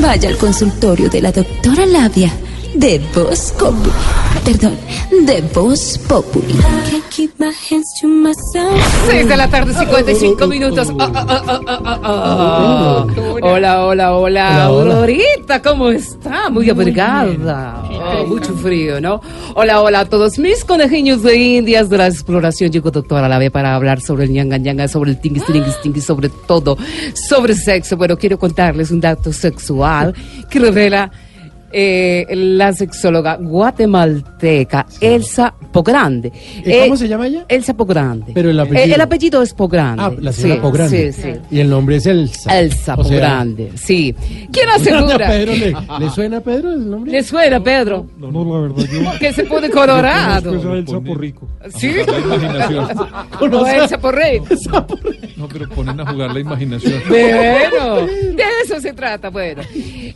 Vaya al consultorio de la doctora Labia de Voz Populi. Perdón, de Voz Populi. Seis de la tarde, 55 minutos. Hola, hola, hola. Aurorita, ¿cómo está? Muy abrigada. Oh, mucho frío, ¿no? Hola, hola a todos mis conejillos de indias de la exploración. Llegó doctora Lave para hablar sobre el ñanga ñanga, sobre el tingis tingis tingis, sobre todo, sobre sexo. Bueno, quiero contarles un dato sexual que revela eh, la sexóloga guatemalteca Elsa Pogrande. ¿Y cómo se llama ella? Elsa Pogrande. Pero el apellido. Eh, el apellido es Pogrande. Ah, la señora Sí, Pogrande. Sí, sí. Y el nombre es Elsa. Elsa O sea, Pogrande, sí. ¿Quién ¿a asegura? Pedro le, ¿Le suena a Pedro el nombre? ¿Le suena, Pedro? No, no, la verdad, yo. Que se pone colorado. Conozco esa del Sapo Rico. ¿Sí? La imaginación. O Elsa Porrey. No, pero ponen a jugar la imaginación. Bueno, se trata. Bueno,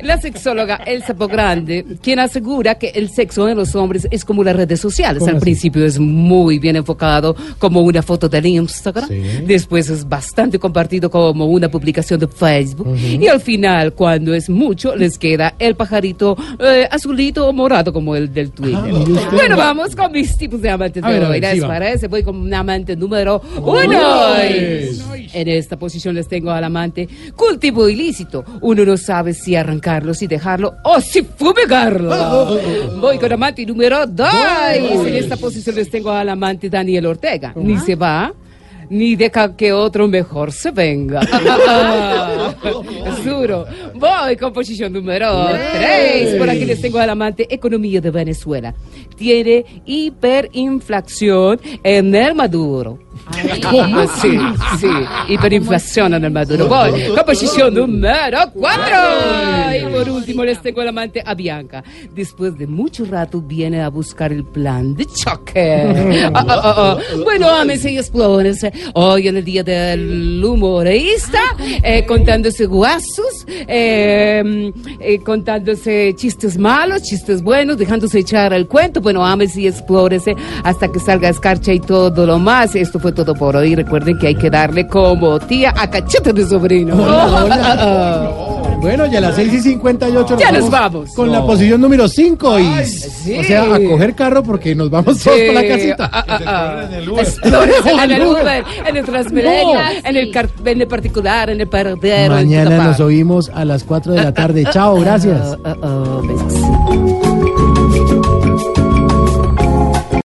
la sexóloga Elsa Pogrande, quien asegura que el sexo en los hombres es como las redes sociales. ¿Cómo Al así? principio es muy bien enfocado como una foto del Instagram, Sí. después es bastante compartido como una publicación de Facebook y al final, cuando es mucho, les queda el pajarito eh, azulito o morado como el del Twitter. Ah, bueno, vamos con mis tipos de amantes. A ver, ¿les parece? Voy con un amante número uno. En esta posición les tengo al amante cultivo ilícito. Uno no sabe si arrancarlo, si dejarlo o si fumigarlo. Voy con amante número dos. En esta posición les tengo al amante Daniel Ortega. Ni se va. Ni deja que otro mejor se venga. Es duro. Voy con posición número 3. Por aquí les tengo al amante economía de Venezuela. Tiene hiperinflación en el Maduro. Sí, sí, hiperinflación en el Maduro. Voy con posición número 4. Y por último les tengo al amante a Bianca. Después de mucho rato viene a buscar el plan de choque. Ah, ah, ah, ah. Bueno, ámense y explórense. Hoy en el día del humorista, eh, contándose guasos, eh, eh, contándose chistes malos, chistes buenos, dejándose echar el cuento. Bueno, ámense y explórense hasta que salga escarcha y todo lo más. Esto fue todo por hoy. Recuerden que hay que darle como tía a cachete de sobrino. Bueno, ya a las 6 y 58 Ya nos vamos. Con la posición número 5 y sí. o sea, a coger carro porque nos vamos todos Sí. para la casita. Ah, ah, ah. en el Uber. En el No, Uber, en el Transmilenio, en el, car- en el particular, en el perdero. Mañana nos oímos a las 4 de la tarde. Chao, gracias. Ah, ah, ah, besos.